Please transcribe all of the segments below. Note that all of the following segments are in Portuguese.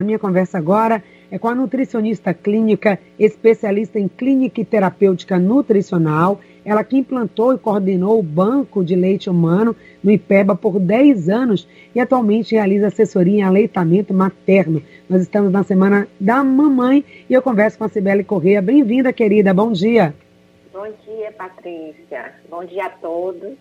A minha conversa agora é com a nutricionista clínica, especialista em clínica e terapêutica nutricional. Ela que implantou e coordenou o Banco de Leite Humano no IPEBA por 10 anos e atualmente realiza assessoria em aleitamento materno. Nós estamos na semana da mamãe e eu converso com a Cibele Corrêa. Bem-vinda, querida. Bom dia. Bom dia, Patrícia. Bom dia a todos.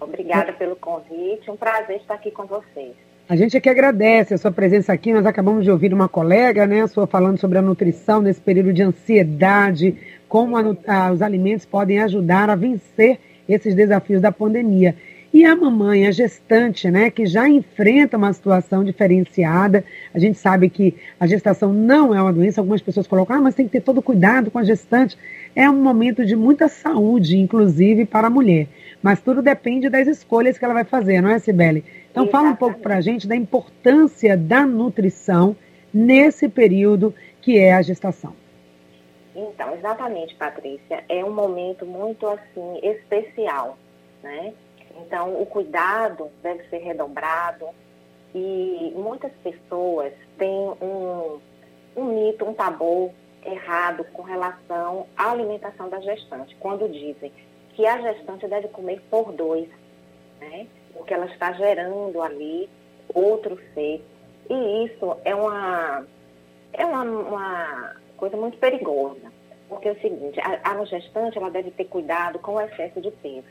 Obrigada pelo convite. Um prazer estar aqui com vocês. A gente aqui agradece a sua presença aqui. Nós acabamos de ouvir uma colega, né, sua falando sobre a nutrição nesse período de ansiedade, como a, a, os alimentos podem ajudar a vencer esses desafios da pandemia. E a mamãe, a gestante, né, que já enfrenta uma situação diferenciada. A gente sabe que a gestação não é uma doença. Algumas pessoas colocam, ah, mas tem que ter todo cuidado com a gestante. É um momento de muita saúde, inclusive para a mulher. Mas tudo depende das escolhas que ela vai fazer, não é, Sibeli? Então, Exatamente. fala um pouco para a gente da importância da nutrição nesse período que é a gestação. Então, exatamente, Patrícia. É um momento muito, assim, especial, né? Então, o cuidado deve ser redobrado e muitas pessoas têm um, um mito, um tabu errado com relação à alimentação da gestante, quando dizem que a gestante deve comer por dois, né? Porque ela está gerando ali outro ser. E isso é uma, é uma, uma coisa muito perigosa. Porque é o seguinte, a, a gestante ela deve ter cuidado com o excesso de peso.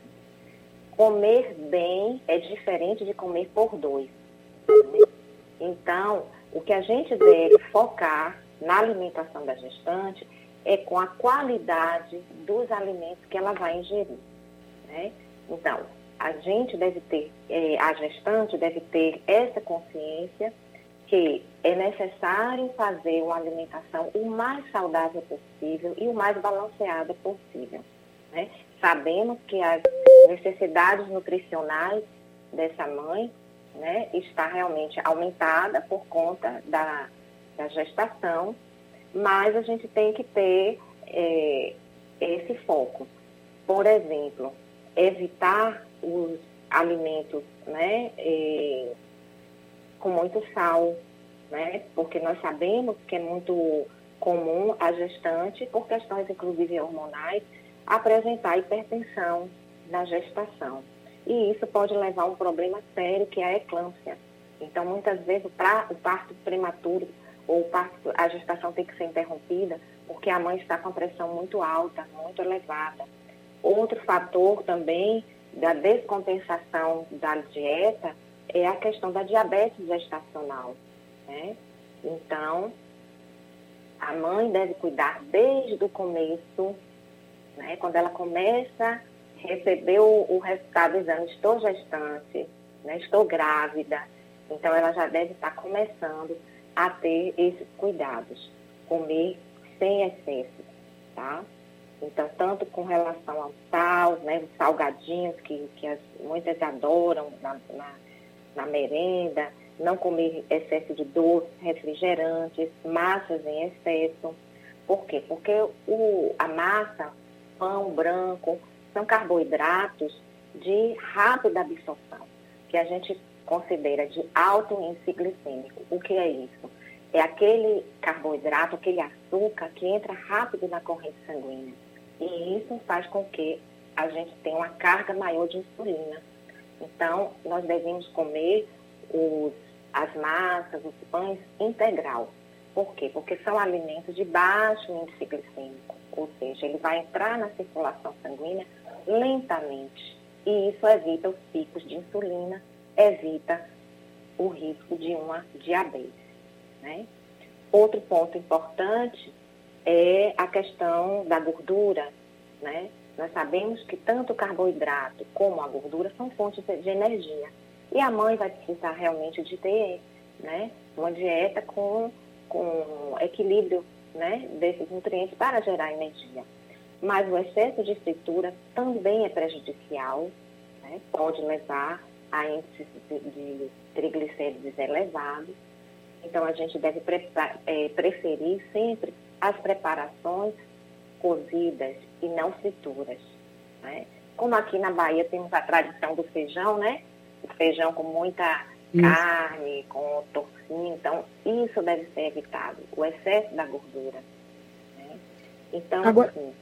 Comer bem é diferente de comer por dois. Né? Então, o que a gente deve focar na alimentação da gestante é com a qualidade dos alimentos que ela vai ingerir. Né? Então, a gente deve ter, é, a gestante deve ter essa consciência que é necessário fazer uma alimentação o mais saudável possível e o mais balanceada possível. Né? Sabemos que as necessidades nutricionais dessa mãe né, está realmente aumentada por conta da, da gestação, mas a gente tem que ter é, esse foco. Por exemplo, evitar os alimentos né, é, com muito sal, né, porque nós sabemos que é muito comum a gestante, por questões inclusive hormonais, apresentar hipertensão na gestação. E isso pode levar a um problema sério, que é a eclâmpsia. Então, muitas vezes, o, pra, o parto prematuro ou parto, a gestação tem que ser interrompida porque a mãe está com a pressão muito alta, muito elevada. Outro fator também da descompensação da dieta é a questão da diabetes gestacional. Né? Então, a mãe deve cuidar desde o começo, né? quando ela começa a receber o, o resultado do exame, estou gestante, né? estou grávida, então ela já deve estar começando a ter esses cuidados, comer sem excesso, tá? Então, tanto com relação ao sal, né, os salgadinhos que, que as, muitas adoram na, na, na merenda, não comer excesso de doces, refrigerantes, massas em excesso. Por quê? Porque o, a massa, pão branco, são carboidratos de rápida absorção, que a gente considera de alto índice glicêmico. O que é isso? É aquele carboidrato, aquele açúcar que entra rápido na corrente sanguínea e isso faz com que a gente tenha uma carga maior de insulina. Então, nós devemos comer os, as massas, os pães integral. Por quê? Porque são alimentos de baixo índice glicêmico, ou seja, ele vai entrar na circulação sanguínea lentamente. E isso evita os picos de insulina, evita o risco de uma diabetes. Né? Outro ponto importante é a questão da gordura, né? Nós sabemos que tanto o carboidrato como a gordura são fontes de energia. E a mãe vai precisar realmente de ter né, uma dieta com, com equilíbrio né, desses nutrientes para gerar energia. Mas o excesso de fritura também é prejudicial, né, pode levar a índices de, de triglicéridos elevados. Então, a gente deve é, preferir sempre as preparações cozidas e não frituras. Né? Como aqui na Bahia temos a tradição do feijão, né? O feijão com muita isso. carne, com torcinho. Então, isso deve ser evitado, o excesso da gordura. Né? Então, Agora... assim,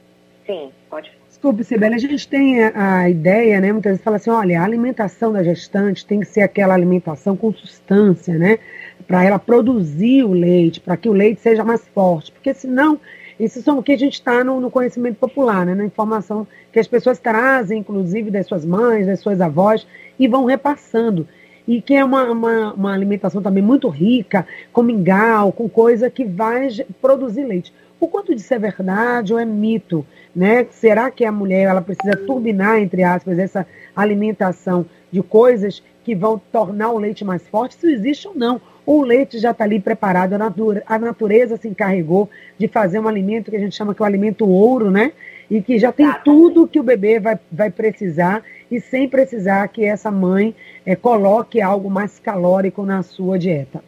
sim, pode falar. Desculpe, Sibeli, a gente tem a, a, ideia, né? Muitas vezes fala assim, olha, a alimentação da gestante tem que ser aquela alimentação com substância, né? Para ela produzir o leite, para que o leite seja mais forte. Porque senão, isso são o que a gente está no, no, conhecimento popular, né? Na informação que as pessoas trazem, inclusive das suas mães, das suas avós, e vão repassando. E que é uma, uma, uma alimentação também muito rica, com mingau, com coisa que vai produzir leite. O quanto disso é verdade ou é mito? Né? Será que a mulher ela precisa turbinar, entre aspas, essa alimentação de coisas que vão tornar o leite mais forte, se existe ou não? O leite já está ali preparado, a natureza se encarregou de fazer um alimento que a gente chama que é o alimento ouro, né? E que já tem tudo que o bebê vai, vai precisar e sem precisar que essa mãe é, coloque algo mais calórico na sua dieta.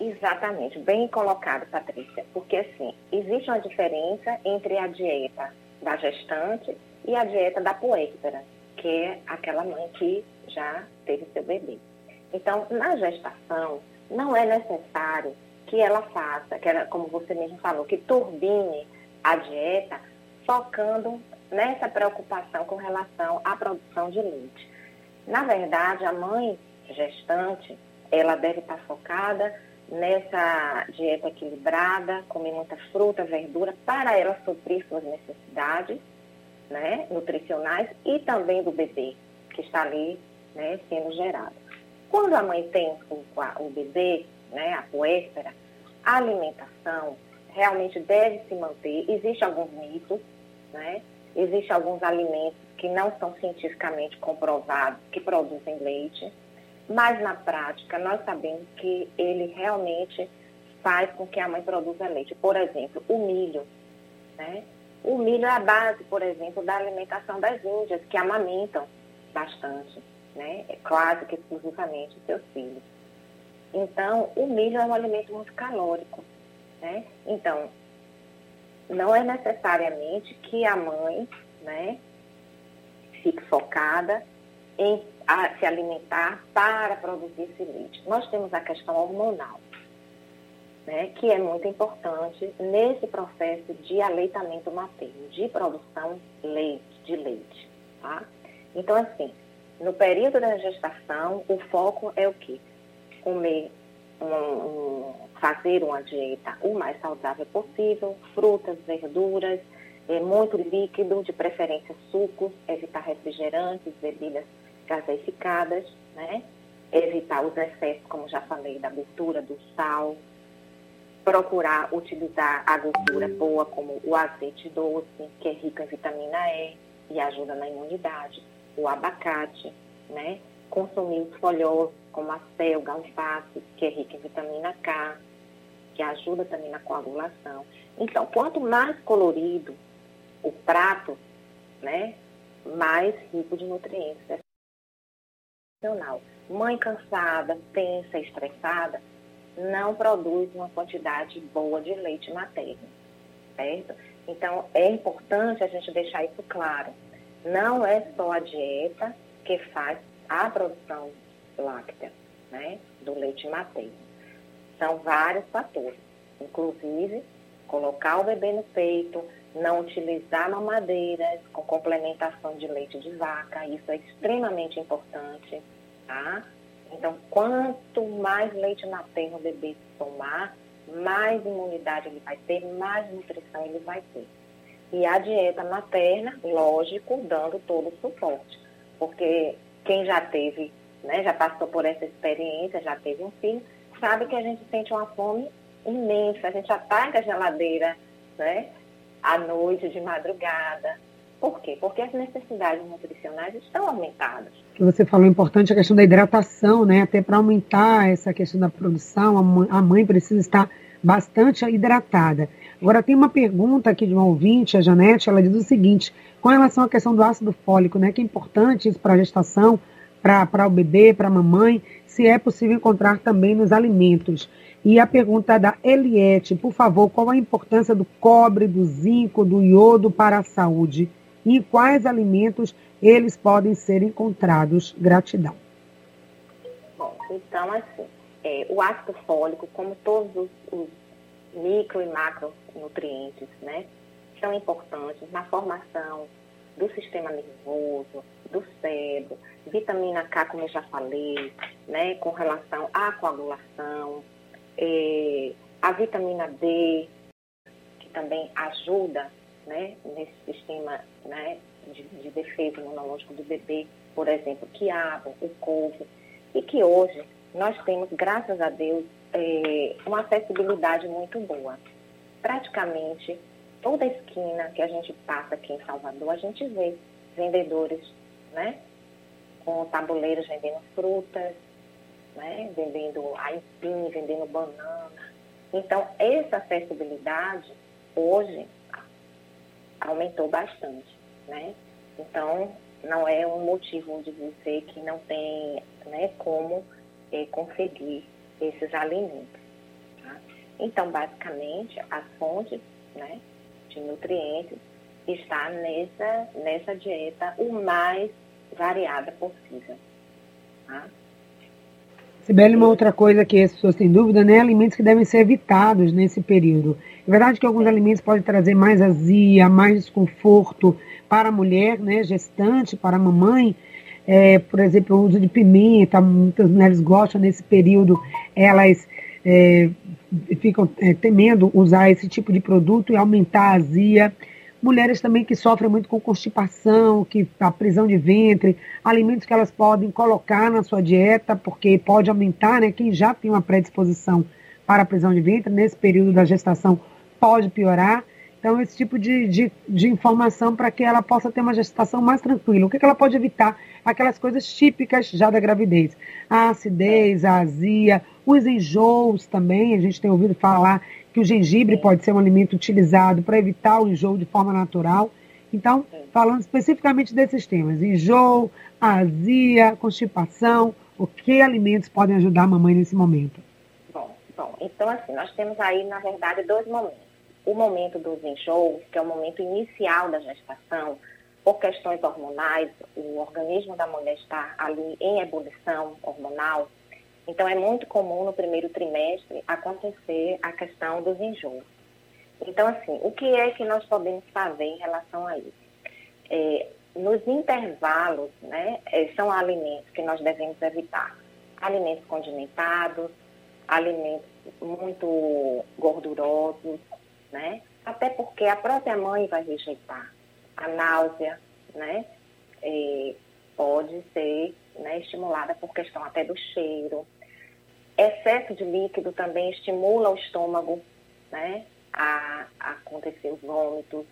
Exatamente, bem colocado, Patrícia, porque assim, existe uma diferença entre a dieta da gestante e a dieta da puérpera, que é aquela mãe que já teve seu bebê. Então, na gestação, não é necessário que ela faça, que ela, como você mesmo falou, que turbine a dieta focando nessa preocupação com relação à produção de leite. Na verdade, a mãe gestante, ela deve estar focada nessa dieta equilibrada, comer muita fruta, verdura, para ela suprir suas necessidades né, nutricionais e também do bebê que está ali né, sendo gerado. Quando a mãe tem o, o bebê, né, a puérpera, a alimentação realmente deve se manter. Existem alguns mitos, né? Existem alguns alimentos que não são cientificamente comprovados que produzem leite mas na prática nós sabemos que ele realmente faz com que a mãe produza leite. Por exemplo, o milho. Né? O milho é a base, por exemplo, da alimentação das índias, que amamentam bastante, né? É quase que exclusivamente seus filhos. Então, o milho é um alimento muito calórico. Né? Então, não é necessariamente que a mãe né, fique focada em a se alimentar para produzir esse leite. Nós temos a questão hormonal, né, que é muito importante nesse processo de aleitamento materno, de produção leite, de leite. Tá? Então, assim, no período da gestação, o foco é o quê? Comer, um, um, fazer uma dieta o mais saudável possível, frutas, verduras, é, muito líquido, de preferência sucos, evitar refrigerantes, bebidas gaseificadas, né? Evitar os excessos, como já falei, da gordura, do sal. Procurar utilizar a gordura boa, como o azeite doce, que é rico em vitamina E e ajuda na imunidade. O abacate, né? Consumir os folhosos, como a selga, alface, que é rico em vitamina K, que ajuda também na coagulação. Então, quanto mais colorido o prato, né, mais rico de nutrientes emocional. Mãe cansada, tensa, estressada, não produz uma quantidade boa de leite materno, certo? Então, é importante a gente deixar isso claro. Não é só a dieta que faz a produção láctea, né, do leite materno. São vários fatores, inclusive colocar o bebê no peito, não utilizar mamadeiras com complementação de leite de vaca, isso é extremamente importante, tá? Então, quanto mais leite materno o bebê tomar, mais imunidade ele vai ter, mais nutrição ele vai ter. E a dieta materna, lógico, dando todo o suporte. Porque quem já teve, né, já passou por essa experiência, já teve um filho, sabe que a gente sente uma fome imensa, a gente ataca a geladeira, né? à noite, de madrugada. Por quê? Porque as necessidades nutricionais estão aumentadas. Que você falou importante a questão da hidratação, né? Até para aumentar essa questão da produção, a mãe precisa estar bastante hidratada. Agora tem uma pergunta aqui de uma ouvinte, a Janete, ela diz o seguinte: com relação à questão do ácido fólico, né? Que é importante isso para a gestação, para o bebê, para a mamãe, se é possível encontrar também nos alimentos. E a pergunta é da Eliette, por favor, qual a importância do cobre, do zinco, do iodo para a saúde? E quais alimentos eles podem ser encontrados? Gratidão. Bom, Então, assim, é, o ácido fólico, como todos os, os micro e macronutrientes, né, são importantes na formação do sistema nervoso, do cérebro, vitamina K, como eu já falei, né, com relação à coagulação, é, a vitamina D, que também ajuda né, nesse sistema né, de, de defesa imunológico do bebê, por exemplo, quiabo, o couve, e que hoje nós temos, graças a Deus, é, uma acessibilidade muito boa. Praticamente toda esquina que a gente passa aqui em Salvador, a gente vê vendedores, né? Com tabuleiros vendendo frutas, né? Vendendo aipim, vendendo banana. Então, essa acessibilidade hoje aumentou bastante, né? Então, não é um motivo de dizer que não tem né, como é, conseguir esses alimentos. Tá? Então, basicamente, as fontes né, de nutrientes está nessa, nessa dieta o mais variada possível. Tá? Sibeli, uma outra coisa que as pessoas têm dúvida, né? Alimentos que devem ser evitados nesse período. É verdade que alguns alimentos podem trazer mais azia, mais desconforto para a mulher, né? Gestante, para a mamãe. É, por exemplo, o uso de pimenta, muitas mulheres gostam nesse período, elas é, ficam é, temendo usar esse tipo de produto e aumentar a azia. Mulheres também que sofrem muito com constipação, que a prisão de ventre, alimentos que elas podem colocar na sua dieta, porque pode aumentar, né? Quem já tem uma predisposição para a prisão de ventre, nesse período da gestação, pode piorar. Então, esse tipo de, de, de informação para que ela possa ter uma gestação mais tranquila. O que, que ela pode evitar? Aquelas coisas típicas já da gravidez. A acidez, a azia, os enjoos também. A gente tem ouvido falar que o gengibre pode ser um alimento utilizado para evitar o enjoo de forma natural. Então, falando especificamente desses temas, enjoo, azia, constipação, o que alimentos podem ajudar a mamãe nesse momento? Bom, bom, então assim, nós temos aí, na verdade, dois momentos o momento dos enjoos, que é o momento inicial da gestação, por questões hormonais, o organismo da mulher está ali em ebulição hormonal. Então, é muito comum no primeiro trimestre acontecer a questão dos enjoos. Então, assim, o que é que nós podemos fazer em relação a isso? É, nos intervalos, né, é, são alimentos que nós devemos evitar. Alimentos condimentados, alimentos muito gordurosos, né? Até porque a própria mãe vai rejeitar. A náusea, né? É, pode ser né, estimulada por questão até do cheiro. Excesso de líquido também estimula o estômago, né? A, a acontecer os vômitos,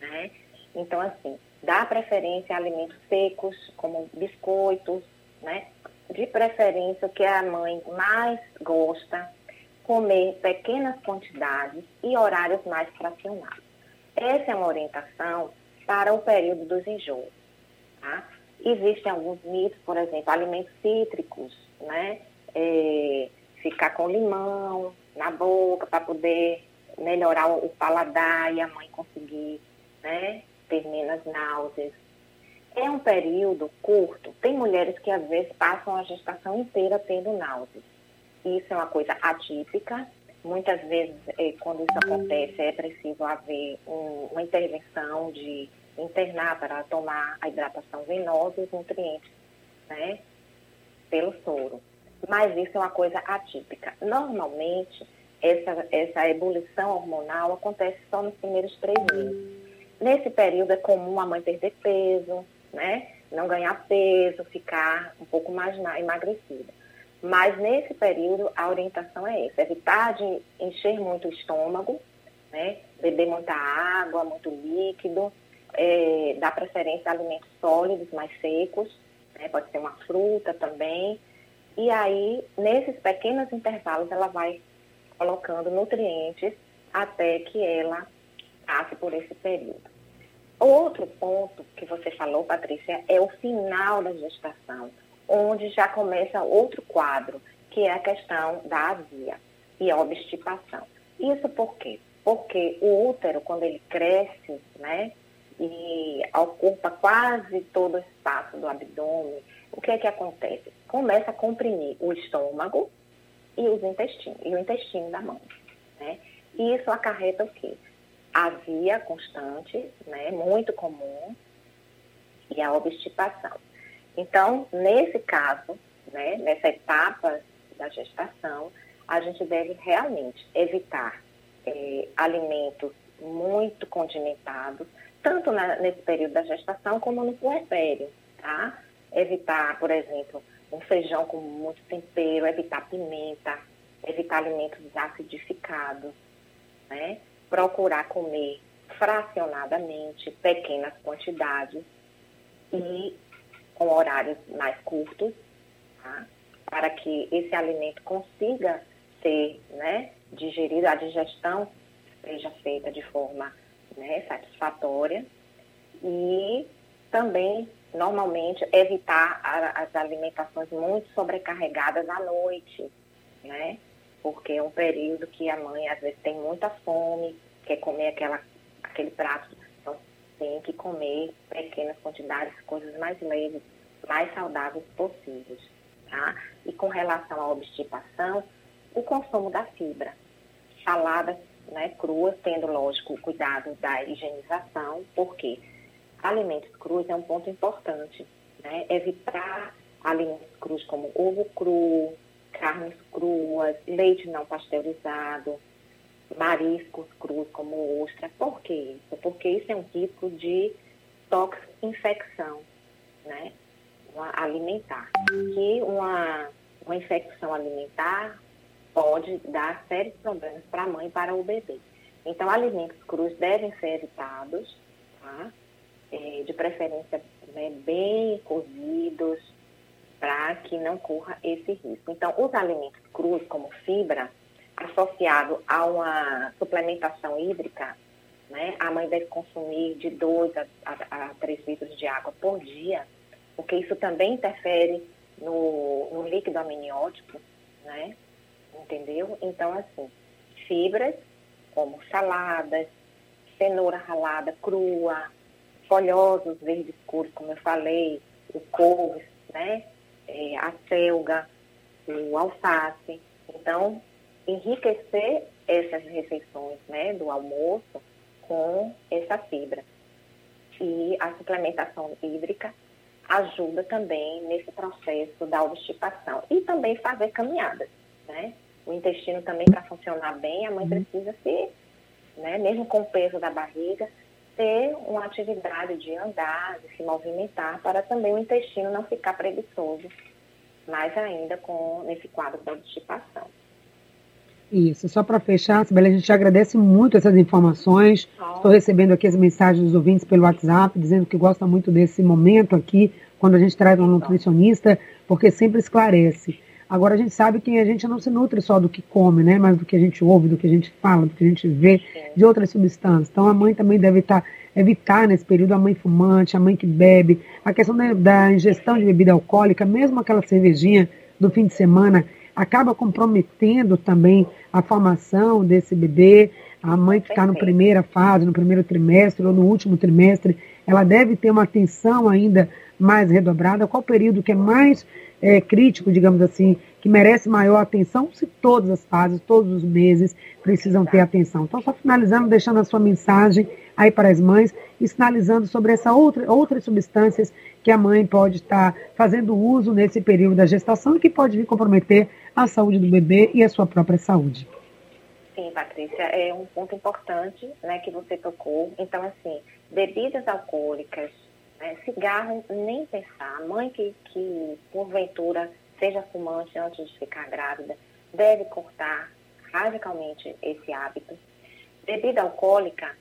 né? Então, assim, dá preferência a alimentos secos, como biscoitos, né? De preferência, o que a mãe mais gosta comer pequenas quantidades e horários mais fracionados. Essa é uma orientação para o período dos enjoos. Tá? Existem alguns mitos, por exemplo, alimentos cítricos, né? É, ficar com limão na boca para poder melhorar o paladar e a mãe conseguir né, ter menos náuseas. É um período curto. Tem mulheres que às vezes passam a gestação inteira tendo náuseas. Isso é uma coisa atípica. Muitas vezes, é, quando isso acontece, é preciso haver um, uma intervenção de internar para tomar a hidratação venosa e os nutrientes, né, pelo soro. Mas isso é uma coisa atípica. Normalmente, essa, essa ebulição hormonal acontece só nos primeiros três meses. Nesse período é comum a mãe perder peso, né? Não ganhar peso, ficar um pouco mais emagrecida. Mas nesse período a orientação é essa, evitar de encher muito o estômago, né? beber muita água, muito líquido, é, dar preferência a alimentos sólidos, mais secos, né? pode ser uma fruta também. E aí, nesses pequenos intervalos, ela vai colocando nutrientes até que ela passe por esse período. Outro ponto que você falou, Patrícia, é o final da gestação onde já começa outro quadro, que é a questão da azia e a obstipação. Isso por quê? Porque o útero, quando ele cresce, né, e ocupa quase todo o espaço do abdômen, o que é que acontece? começa a comprimir o estômago e os intestinos, e o intestino da mãe. Né? E isso acarreta o quê? A via constante, né, muito comum, e a obstipação. Então, nesse caso, né, nessa etapa da gestação, a gente deve realmente evitar é, alimentos muito condimentados, tanto na, nesse período da gestação como no puerpério, tá? Evitar, por exemplo, um feijão com muito tempero, evitar pimenta, evitar alimentos acidificados, né? Procurar comer fracionadamente, pequenas quantidades e com horários mais curtos, tá? para que esse alimento consiga ser né, digerido, a digestão seja feita de forma né, satisfatória e também, normalmente, evitar a, as alimentações muito sobrecarregadas à noite, né? Porque é um período que a mãe, às vezes, tem muita fome, quer comer aquela, aquele prato, tem que comer pequenas quantidades, coisas mais leves, mais saudáveis possíveis, tá? E com relação à obstipação, o consumo da fibra. Saladas né, cruas, tendo, lógico, o cuidado da higienização, porque alimentos crus é um ponto importante. Né? Evitar alimentos crus como ovo cru, carnes cruas, leite não pasteurizado, mariscos crus como ostra. Por que isso? Porque isso é um tipo de infecção né? alimentar. Que uma, uma infecção alimentar pode dar sérios problemas para a mãe e para o bebê. Então, alimentos crus devem ser evitados, tá? É, de preferência né, bem cozidos, para que não corra esse risco. Então, os alimentos crus, como fibra, associado a uma suplementação hídrica, né, a mãe deve consumir de 2 a, a, a 3 litros de água por dia, porque isso também interfere no, no líquido amniótico, né? entendeu? Então, assim, fibras como saladas, cenoura ralada crua, folhosos verdes escuros, como eu falei, o couve, né? É, a selga, o alface. Então, enriquecer essas refeições né, do almoço com essa fibra. E a suplementação hídrica ajuda também nesse processo da obstipação. E também fazer caminhadas, né? o intestino também para funcionar bem, a mãe uhum. precisa ser, né, mesmo com o peso da barriga, ter uma atividade de andar, de se movimentar, para também o intestino não ficar preguiçoso, mais ainda com nesse quadro da obstipação. Isso, só para fechar, Sibeli, a gente agradece muito essas informações. Estou recebendo aqui as mensagens dos ouvintes pelo WhatsApp, dizendo que gosta muito desse momento aqui, quando a gente traz um nutricionista, porque sempre esclarece. Agora a gente sabe que a gente não se nutre só do que come, né? Mas do que a gente ouve, do que a gente fala, do que a gente vê, de outras substâncias. Então a mãe também deve estar, evitar nesse período a mãe fumante, a mãe que bebe, a questão da, da ingestão de bebida alcoólica, mesmo aquela cervejinha do fim de semana, acaba comprometendo também a formação desse bebê. A mãe que está na primeira fase, no primeiro trimestre ou no último trimestre, ela deve ter uma atenção ainda mais redobrada. Qual o período que é mais é, crítico, digamos assim, que merece maior atenção, se todas as fases, todos os meses precisam ter atenção. Então, só finalizando, deixando a sua mensagem aí para as mães e sinalizando sobre essa outra, outras substâncias que a mãe pode estar fazendo uso nesse período da gestação e que pode vir comprometer a saúde do bebê e a sua própria saúde. Sim, Patrícia, é um ponto importante né, que você tocou. Então, assim, bebidas alcoólicas, né? Cigarro, nem pensar. Mãe que, que, porventura, seja fumante antes de ficar grávida, deve cortar radicalmente esse hábito. Bebida alcoólica,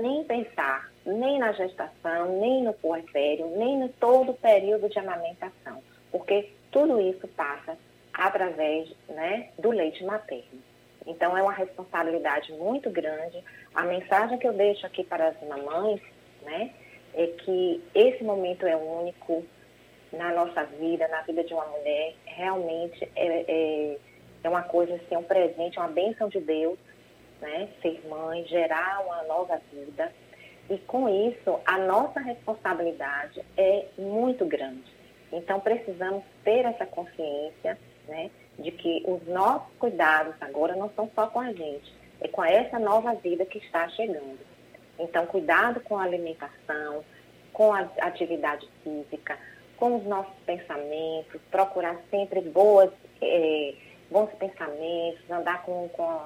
nem pensar, nem na gestação, nem no puerpério, nem no todo o período de amamentação, porque tudo isso passa através né, do leite materno. Então, é uma responsabilidade muito grande. A mensagem que eu deixo aqui para as mamães, né, é que esse momento é único na nossa vida, na vida de uma mulher. Realmente é, é, é uma coisa assim, um presente, uma bênção de Deus, né? Ser mãe, gerar uma nova vida. E com isso, a nossa responsabilidade é muito grande. Então, precisamos ter essa consciência né, de que os nossos cuidados agora não são só com a gente, é com essa nova vida que está chegando. Então, cuidado com a alimentação, com a atividade física, com os nossos pensamentos, procurar sempre boas, eh, bons pensamentos, andar com, com,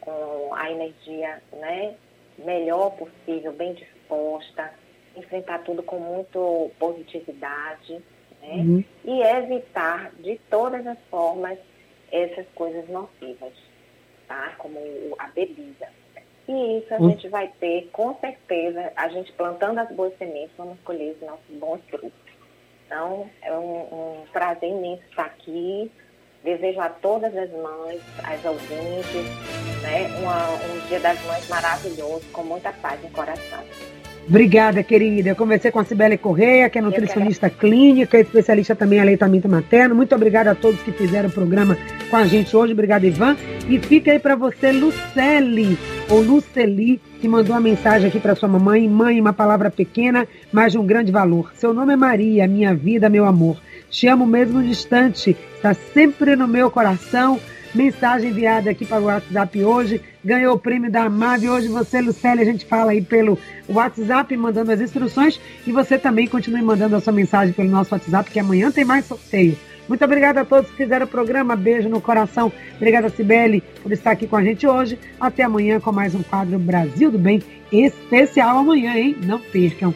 com a energia né, melhor possível, bem disposta, enfrentar tudo com muito positividade, né? Uhum. E evitar de todas as formas essas coisas nocivas, tá? Como a bebida. E isso a uhum. gente vai ter, com certeza, a gente plantando as boas sementes, vamos colher os nossos bons frutos. Então, é um, um prazer imenso estar aqui. Desejo a todas as mães, as ouvintes, né, uma, um Dia das Mães maravilhoso, com muita paz no coração. Obrigada, querida. Eu conversei com a Cibele Correia, que é nutricionista clínica, especialista também em aleitamento materno. Muito obrigada a todos que fizeram o programa com a gente hoje. Obrigada, Ivan. E fica aí para você, Luceli, ou Luceli, que mandou uma mensagem aqui para sua mamãe. Mãe, uma palavra pequena, mas de um grande valor. Seu nome é Maria, minha vida, meu amor. Te amo mesmo distante, está sempre no meu coração Mensagem enviada aqui para o WhatsApp hoje. Ganhou o prêmio da AMAV. Hoje você, Lucélia, a gente fala aí pelo WhatsApp, mandando as instruções. E você também continue mandando a sua mensagem pelo nosso WhatsApp, que amanhã tem mais sorteio. Muito obrigada a todos que fizeram o programa. Beijo no coração. Obrigada, Cibele, por estar aqui com a gente hoje. Até amanhã com mais um quadro Brasil do Bem especial amanhã, hein? Não percam.